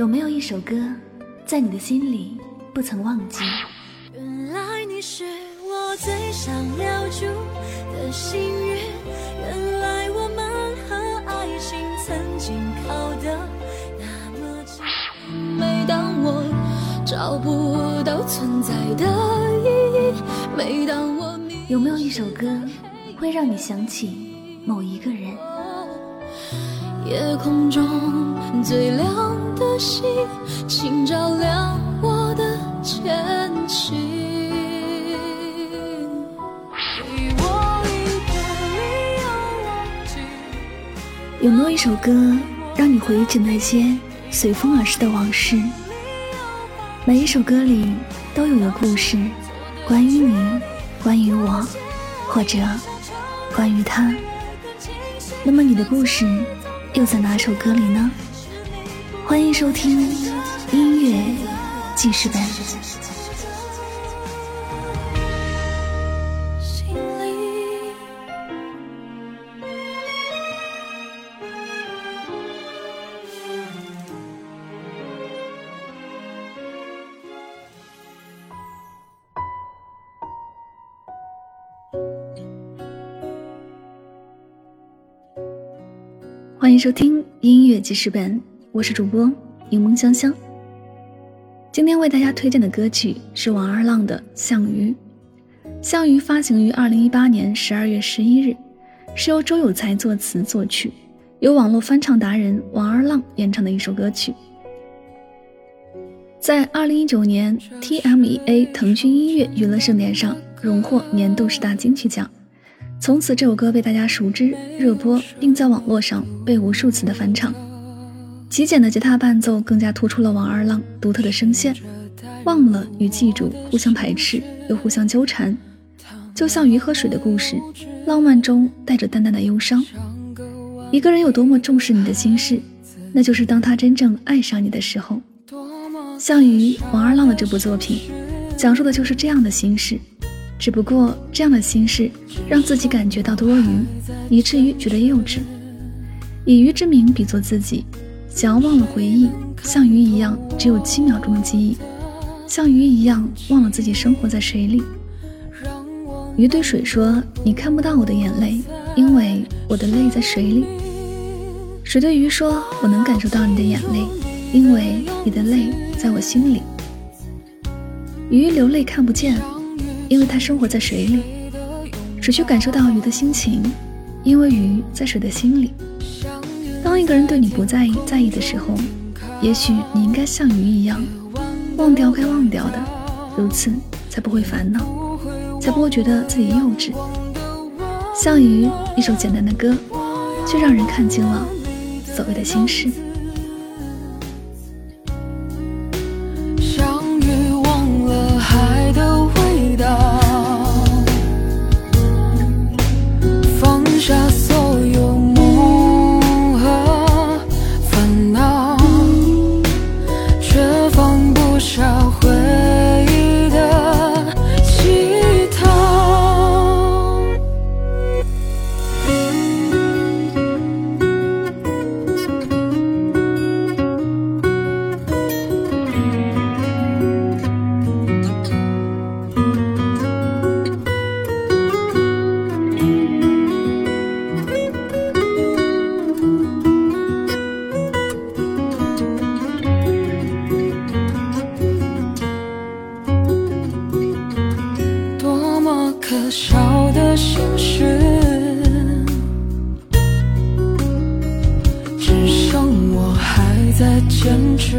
有没有一首歌，在你的心里不曾忘记？原来你是我最想留住的幸运，原来我们和爱情曾经靠得那么近。每当我找不到存在的意义，每当我迷有没有一首歌，会让你想起某一个人？夜空中最亮的星，请照亮我的前行。有没有一首歌，让你回忆起那些随风而逝的往事？每一首歌里都有个故事，关于你，关于我，或者关于他。那么你的故事又在哪首歌里呢？欢迎收听音乐记事本。欢迎收听音乐记事本，我是主播柠檬香香。今天为大家推荐的歌曲是王二浪的《项羽》。《项羽》发行于二零一八年十二月十一日，是由周有才作词作曲，由网络翻唱达人王二浪演唱的一首歌曲。在二零一九年 TMEA 腾讯音乐娱乐盛典上荣获年度十大金曲奖。从此，这首歌被大家熟知、热播，并在网络上被无数次的翻唱。极简的吉他伴奏更加突出了王二浪独特的声线。忘了与记住互相排斥，又互相纠缠，就像鱼和水的故事，浪漫中带着淡淡的忧伤。一个人有多么重视你的心事，那就是当他真正爱上你的时候。项羽王二浪的这部作品，讲述的就是这样的心事。只不过这样的心事让自己感觉到多余，以至于觉得幼稚。以鱼之名比作自己，想要忘了回忆，像鱼一样只有七秒钟的记忆，像鱼一样忘了自己生活在水里。鱼对水说：“你看不到我的眼泪，因为我的泪在水里。”水对鱼说：“我能感受到你的眼泪，因为你的泪在我心里。”鱼流泪看不见。因为它生活在水里，只需感受到鱼的心情，因为鱼在水的心里。当一个人对你不在意、在意的时候，也许你应该像鱼一样，忘掉该忘掉的，如此才不会烦恼，才不会觉得自己幼稚。像鱼，一首简单的歌，却让人看清了所谓的心事。在坚持，